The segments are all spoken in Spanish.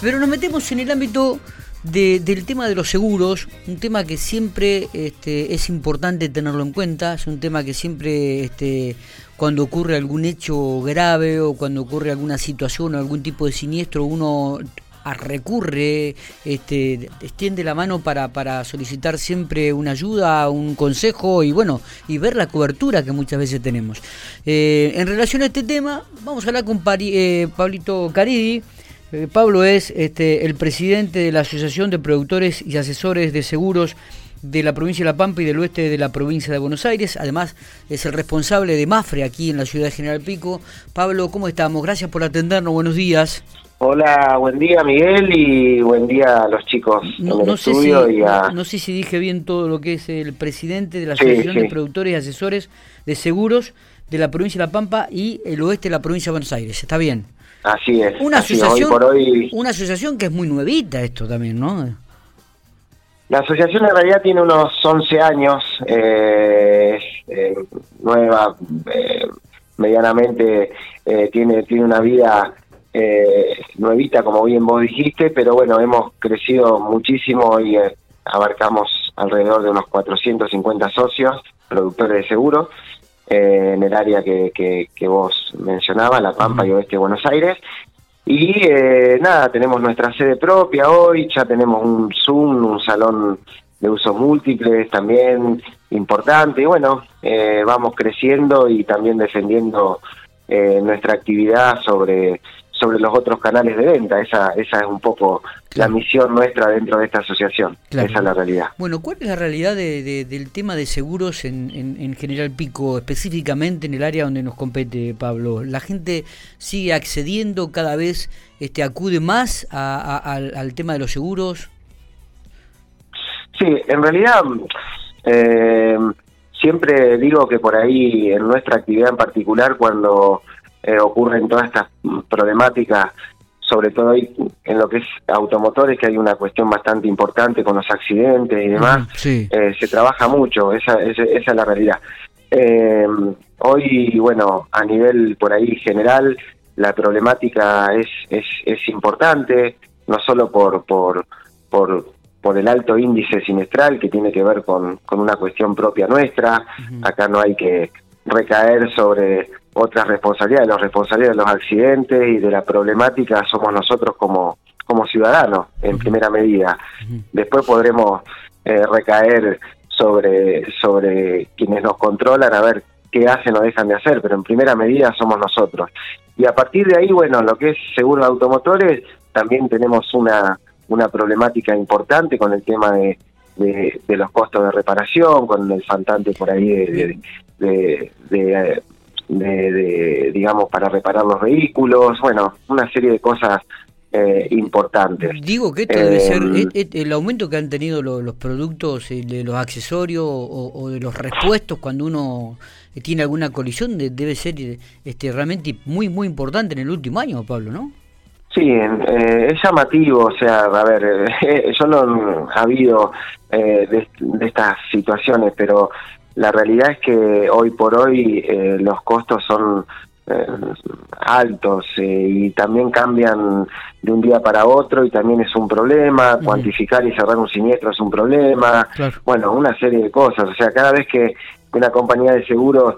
Pero nos metemos en el ámbito del tema de los seguros, un tema que siempre este, es importante tenerlo en cuenta, es un tema que siempre este, cuando ocurre algún hecho grave o cuando ocurre alguna situación o algún tipo de siniestro, uno recurre, este, extiende la mano para, para solicitar siempre una ayuda, un consejo y bueno, y ver la cobertura que muchas veces tenemos. Eh, en relación a este tema, vamos a hablar con eh, Pablito Caridi. Eh, Pablo es este, el presidente de la Asociación de Productores y Asesores de Seguros de la provincia de La Pampa y del oeste de la provincia de Buenos Aires. Además, es el responsable de Mafre aquí en la ciudad de General Pico. Pablo, ¿cómo estamos? Gracias por atendernos. Buenos días. Hola, buen día Miguel y buen día a los chicos no, sé si, no, sé si dije bien todo lo que es el presidente de la Asociación de Productores y Asesores de Seguros de la provincia de La Pampa y el oeste de la provincia de Buenos Aires. ¿Está bien? Así es. Una asociación, por hoy... una asociación que es muy nuevita esto también, ¿no? La asociación en realidad tiene unos 11 años, eh, eh, nueva, eh, medianamente tiene, tiene una vida eh, nuevita, como bien vos dijiste, pero bueno, hemos crecido muchísimo y eh, abarcamos alrededor de unos 450 socios, productores de seguros, eh, en el área que, que, vos mencionabas, La Pampa y Oeste de Buenos Aires. Y eh, nada, tenemos nuestra sede propia hoy, ya tenemos un Zoom, un salón de usos múltiples también importante. Y bueno, vamos creciendo y también defendiendo nuestra actividad sobre sobre los otros canales de venta. Esa, esa es un poco la misión nuestra dentro de esta asociación. Esa es la realidad. Bueno, ¿cuál es la realidad de, del tema de seguros en, en, General Pico, específicamente en el área donde nos compete, Pablo? ¿La gente sigue accediendo cada vez, este, acude más al, tema de los seguros? Sí, en realidad... Eh, siempre digo que por ahí en nuestra actividad en particular cuando eh, ocurren todas estas problemáticas, sobre todo en lo que es automotores, que hay una cuestión bastante importante con los accidentes y demás, eh, se trabaja mucho, esa, esa, es la realidad. Eh, hoy, bueno, a nivel por ahí general, la problemática es, es, es importante, no solo por, por, por, por el alto índice sinestral que tiene que ver con, con una cuestión propia nuestra, acá no hay que recaer sobre otras responsabilidades, los responsables de los accidentes y de la problemática somos nosotros como, como ciudadanos, en primera medida. Después podremos eh, recaer sobre, sobre quienes nos controlan a ver qué hacen o dejan de hacer, pero en primera medida somos nosotros. Y a partir de ahí, bueno, lo que es seguro de automotores, también tenemos una, una problemática importante con el tema de, de, los costos de reparación, con el faltante por ahí de, de de, digamos, para reparar los vehículos, bueno, una serie de cosas eh, importantes. Digo que esto debe ser eh, eh, el aumento que han tenido los, productos, de los accesorios o, de los repuestos cuando uno tiene alguna colisión, debe ser este realmente muy, muy importante en el último año, Pablo, ¿no? Sí, es llamativo, o sea, a ver, yo no ha habido de, estas situaciones, pero la realidad es que hoy por hoy eh, los costos son eh, altos eh, y también cambian de un día para otro y también es un problema, cuantificar y cerrar un siniestro es un problema, bueno, una serie de cosas, o sea, cada vez que una compañía de seguros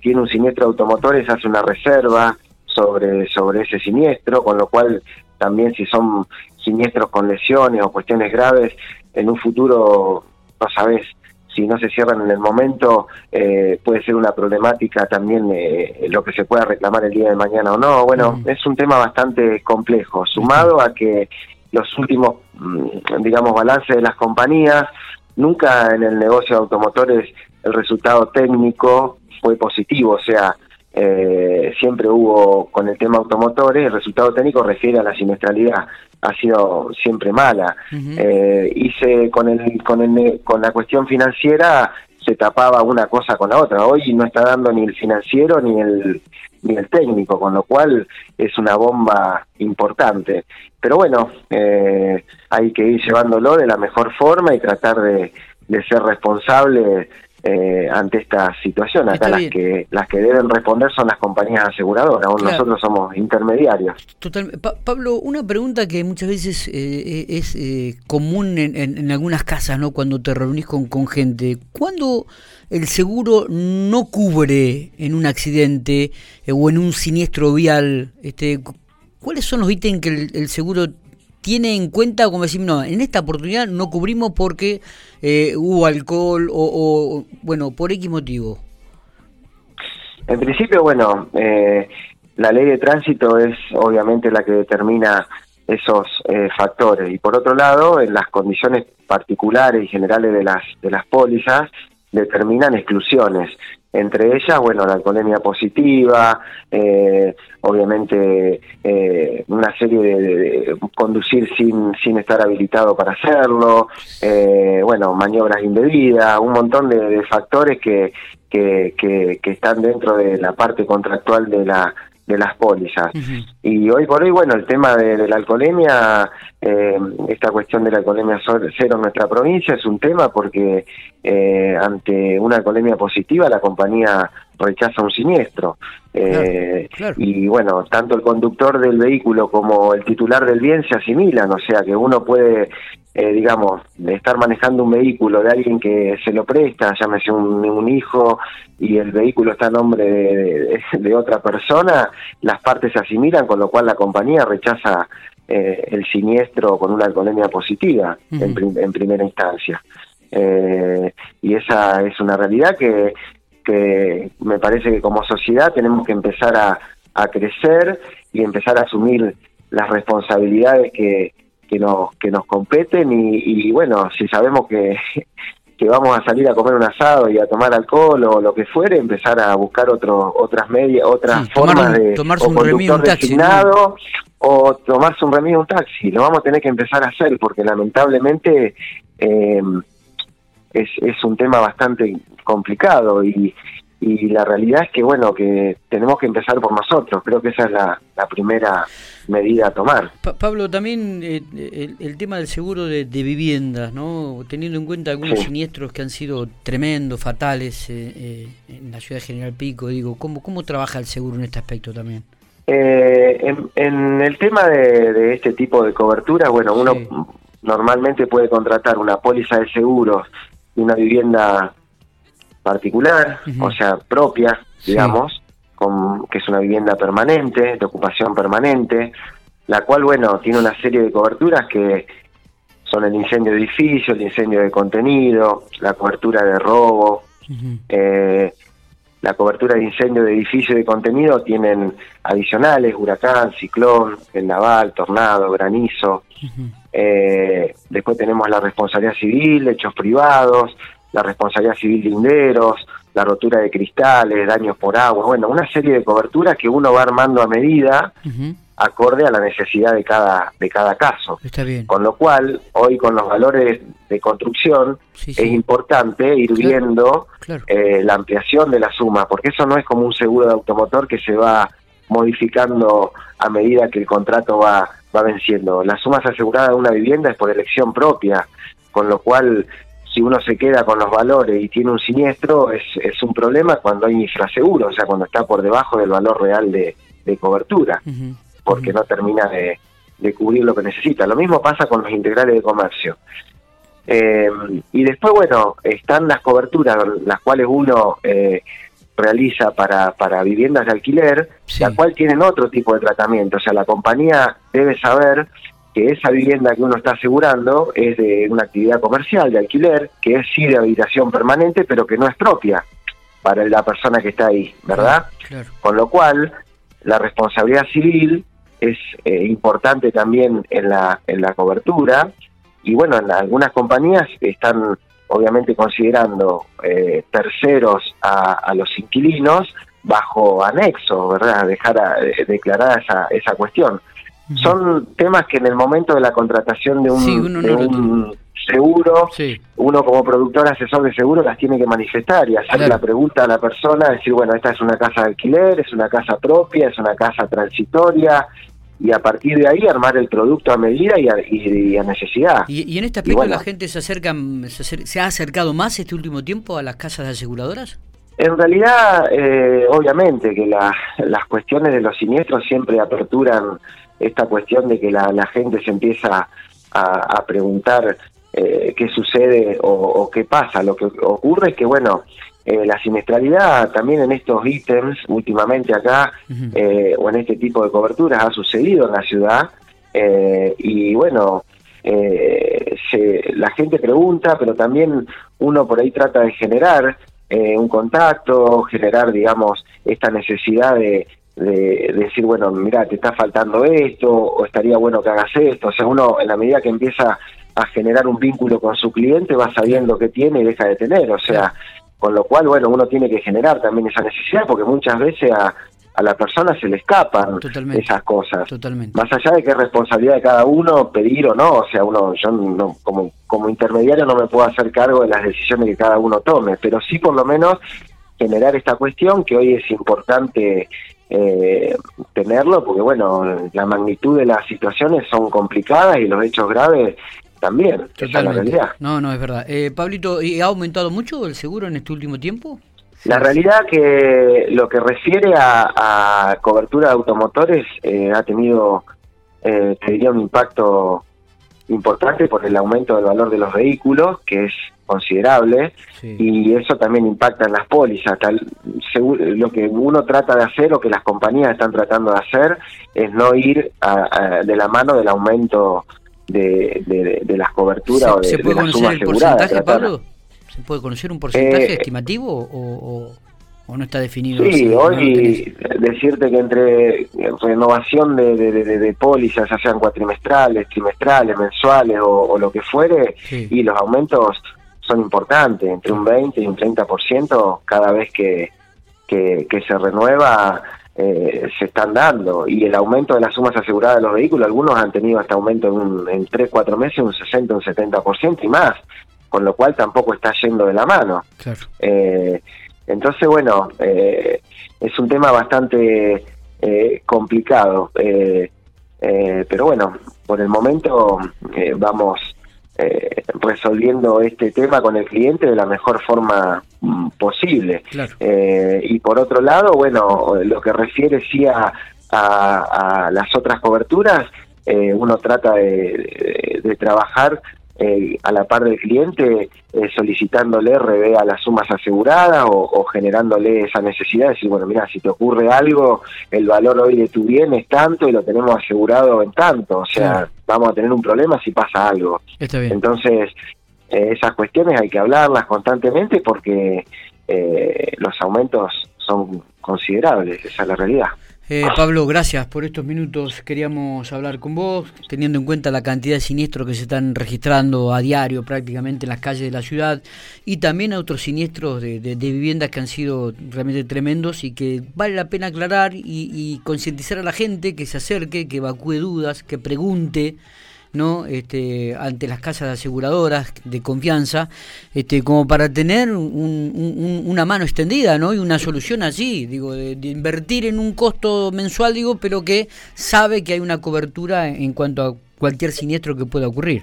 tiene un siniestro de automotores hace una reserva sobre, sobre ese siniestro, con lo cual también si son siniestros con lesiones o cuestiones graves, en un futuro no sabes si no se cierran en el momento, eh, puede ser una problemática también eh, lo que se pueda reclamar el día de mañana o no. Bueno, es un tema bastante complejo, sumado a que los últimos, mm, digamos, balances de las compañías, nunca en el negocio de automotores el resultado técnico fue positivo, o sea, eh, siempre hubo con el tema automotores, el resultado técnico refiere a la siniestralidad, ha sido siempre mala. eh, y se, con, el, con, el, con la cuestión financiera se tapaba una cosa con la otra. Hoy no está dando ni el financiero ni el, ni el técnico, con lo cual es una bomba importante. Pero bueno, eh, hay que ir llevándolo de la mejor forma y tratar de, de ser responsable eh, ante esta situación. Acá las que las que deben responder son las compañías aseguradoras, nosotros somos intermediarios. Total. Pablo, una pregunta que muchas veces eh, es eh, común en, en, algunas casas, ¿no? Cuando te reunís con, con gente, ¿cuándo el seguro no cubre en un accidente o en un siniestro vial? Este, ¿Cuáles son los ítems que el seguro tiene en cuenta como decir, no, en esta oportunidad no cubrimos porque eh, hubo alcohol o, bueno, por X motivo? En principio, bueno, eh, la ley de tránsito es obviamente la que determina esos eh, factores y por otro lado, en las condiciones particulares y generales de las de las pólizas determinan exclusiones. Entre ellas, bueno, la alcoholemia positiva, eh, obviamente eh, una serie de, conducir sin, sin estar habilitado para hacerlo, eh, bueno, maniobras indebidas, un montón de, factores que, que, que, están dentro de la parte contractual de la de las pólizas. Y hoy por hoy, bueno, el tema de, la alcoholemia, eh, esta cuestión de la alcoholemia cero en nuestra provincia es un tema porque eh, ante una alcoholemia positiva la compañía rechaza un siniestro. Eh, y bueno, tanto el conductor del vehículo como el titular del bien se asimilan, o sea que uno puede eh, digamos, estar manejando un vehículo de alguien que se lo presta, llámese un, un hijo, y el vehículo está a nombre de, otra persona, las partes se asimilan, con lo cual la compañía rechaza eh, el siniestro con una alcoholemia positiva en, primera instancia. Eh, y esa es una realidad que, que me parece que como sociedad tenemos que empezar a, a crecer y empezar a asumir las responsabilidades que, que nos que nos competen y, bueno si sabemos que, que vamos a salir a comer un asado y a tomar alcohol o lo que fuere empezar a buscar otro, otras medias otras formas de tomarse un remedio un taxi o tomarse un remedio un taxi. Lo vamos a tener que empezar a hacer porque lamentablemente eh, es, es un tema bastante complicado y, y la realidad es que bueno que tenemos que empezar por nosotros. Creo que esa es la, primera medida a tomar. Pablo también eh, el, tema del seguro de, viviendas no teniendo en cuenta algunos siniestros que han sido tremendos fatales eh, eh, en la ciudad de General Pico digo cómo cómo trabaja el seguro en este aspecto también en, el tema de, este tipo de cobertura bueno uno normalmente puede contratar una póliza de seguros una vivienda particular, o sea, propia, digamos, con, que es una vivienda permanente, de ocupación permanente, la cual, bueno, tiene una serie de coberturas que son el incendio de edificio, el incendio de contenido, la cobertura de robo, eh, la cobertura de incendio de edificio y de contenido tienen adicionales, huracán, ciclón, el naval, tornado, granizo. eh, después tenemos la responsabilidad civil, hechos privados, la responsabilidad civil de linderos, la rotura de cristales, daños por agua, bueno, una serie de coberturas que uno va armando a medida acorde a la necesidad de cada de cada caso. Está bien. Con lo cual, hoy con los valores de construcción es importante ir viendo eh, la ampliación de la suma, porque eso no es como un seguro de automotor que se va modificando a medida que el contrato va va venciendo. Las sumas aseguradas de una vivienda es por elección propia, con lo cual si uno se queda con los valores y tiene un siniestro, es, es un problema cuando hay infraseguro, o sea, cuando está por debajo del valor real de, cobertura, porque no termina de, cubrir lo que necesita. Lo mismo pasa con los integrales de comercio. Eh, y después, bueno, están las coberturas, las cuales uno eh, realiza para, para viviendas de alquiler, la cual tienen otro tipo de tratamiento. O sea, la compañía debe saber que esa vivienda que uno está asegurando es de una actividad comercial, de alquiler, que es sí de habitación permanente, pero que no es propia para la persona que está ahí, ¿verdad? Con lo cual, la responsabilidad civil es eh, importante también en la, en la cobertura, y bueno, en algunas compañías están obviamente considerando eh, terceros a, los inquilinos bajo anexo, ¿verdad? Dejar a, eh, declarada esa, esa cuestión son temas que en el momento de la contratación de un, seguro, uno como productor asesor de seguro las tiene que manifestar y hacer la pregunta a la persona, decir, bueno, esta es una casa de alquiler, es una casa propia, es una casa transitoria, y a partir de ahí armar el producto a medida y a, necesidad. ¿Y, en este aspecto la gente se, acerca, se, ha acercado más este último tiempo a las casas de aseguradoras? En realidad, eh, obviamente que las cuestiones de los siniestros siempre aperturan esta cuestión de que la, gente se empieza a, preguntar eh, qué sucede o, qué pasa. Lo que ocurre es que, bueno, eh, la siniestralidad también en estos ítems, últimamente acá, eh, o en este tipo de coberturas, ha sucedido en la ciudad. Eh, y bueno, se, la gente pregunta, pero también uno por ahí trata de generar un contacto, generar, digamos, esta necesidad de, de, decir, bueno, mira, te está faltando esto, o estaría bueno que hagas esto. O sea, uno en la medida que empieza a generar un vínculo con su cliente va sabiendo qué tiene y deja de tener. O sea, con lo cual, bueno, uno tiene que generar también esa necesidad porque muchas veces a, a la persona se le escapan esas cosas. Totalmente. Más allá de que es responsabilidad de cada uno pedir o no, o sea, uno yo no, como, como intermediario no me puedo hacer cargo de las decisiones que cada uno tome, pero sí por lo menos generar esta cuestión que hoy es importante eh, tenerlo, porque bueno, la magnitud de las situaciones son complicadas y los hechos graves también. Esa la realidad. No, no, es verdad. Eh, Pablito, ¿y ha aumentado mucho el seguro en este último tiempo? La realidad que lo que refiere a, cobertura de automotores eh, ha tenido, eh, diría, un impacto importante por el aumento del valor de los vehículos, que es considerable, y eso también impacta en las pólizas. Tal, lo que uno trata de hacer o que las compañías están tratando de hacer es no ir de la mano del aumento de, de, las coberturas o de, ¿Se puede conocer el porcentaje, Pablo? ¿Se puede conocer un porcentaje eh, estimativo o, o, no está definido? Sí, hoy decirte que entre renovación de, de, pólizas, ya sean cuatrimestrales, trimestrales, mensuales o, lo que fuere, y los aumentos son importantes, entre un 20 y un 30% cada vez que, que, que se renueva eh, se están dando y el aumento de las sumas aseguradas de los vehículos, algunos han tenido hasta aumento en, un, en 3, 4 meses un 60, un 70% y más, con lo cual tampoco está yendo de la mano. Eh, entonces, bueno, eh, es un tema bastante complicado, pero bueno, por el momento vamos eh, resolviendo este tema con el cliente de la mejor forma mm, posible. Eh, y por otro lado, bueno, lo que refiere sí a, a, las otras coberturas, eh, uno trata de trabajar eh, a la par del cliente eh, solicitándole revea las sumas aseguradas o, generándole esa necesidad de decir, bueno, mira, si te ocurre algo, el valor hoy de tu bien es tanto y lo tenemos asegurado en tanto, o sea, vamos a tener un problema si pasa algo. Entonces, eh, esas cuestiones hay que hablarlas constantemente porque los aumentos son considerables, esa es la realidad. Eh, Pablo, gracias por estos minutos. Queríamos hablar con vos, teniendo en cuenta la cantidad de siniestros que se están registrando a diario prácticamente en las calles de la ciudad y también a otros siniestros de, viviendas que han sido realmente tremendos y que vale la pena aclarar y, y concientizar a la gente que se acerque, que evacúe dudas, que pregunte. ¿No? Este, ante las casas de aseguradoras de confianza, este, como para tener una mano extendida, ¿no? Y una solución así, digo, de, invertir en un costo mensual, digo, pero que sabe que hay una cobertura en cuanto a cualquier siniestro que pueda ocurrir.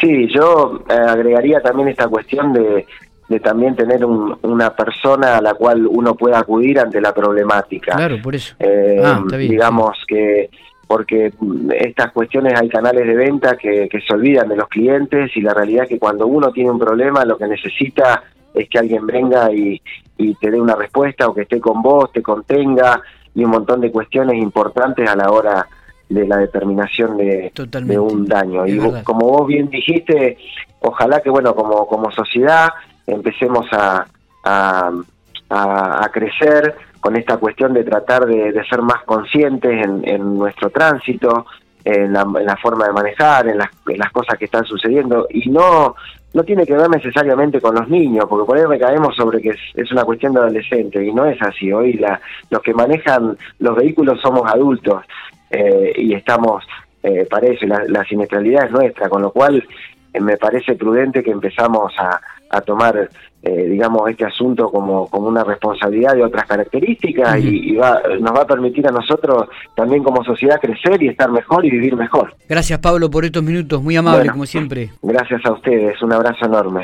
Sí, yo eh, agregaría también esta cuestión de, de también tener una persona a la cual uno pueda acudir ante la problemática. Claro, por eso. Eh, ah, digamos que porque estas cuestiones hay canales de venta que, se olvidan de los clientes y la realidad es que cuando uno tiene un problema lo que necesita es que alguien venga y, te dé una respuesta o que esté con vos, te contenga y un montón de cuestiones importantes a la hora de la determinación de, un daño. y como vos bien dijiste, ojalá que bueno, como, como sociedad empecemos a, a, a crecer con esta cuestión de tratar de, ser más conscientes en, nuestro tránsito, en la, forma de manejar, en las, cosas que están sucediendo, y no no tiene que ver necesariamente con los niños, porque por ahí recaemos sobre que es, una cuestión de adolescente, y no es así. Hoy la, los que manejan los vehículos somos adultos eh, y estamos eh, para la, la siniestralidad es nuestra, con lo cual eh, me parece prudente que empezamos a, a tomar, eh, digamos, este asunto como, como una responsabilidad de otras características y, va, nos va a permitir a nosotros también como sociedad crecer y estar mejor y vivir mejor. Gracias Pablo por estos minutos, muy amable como siempre. Gracias a ustedes, un abrazo enorme.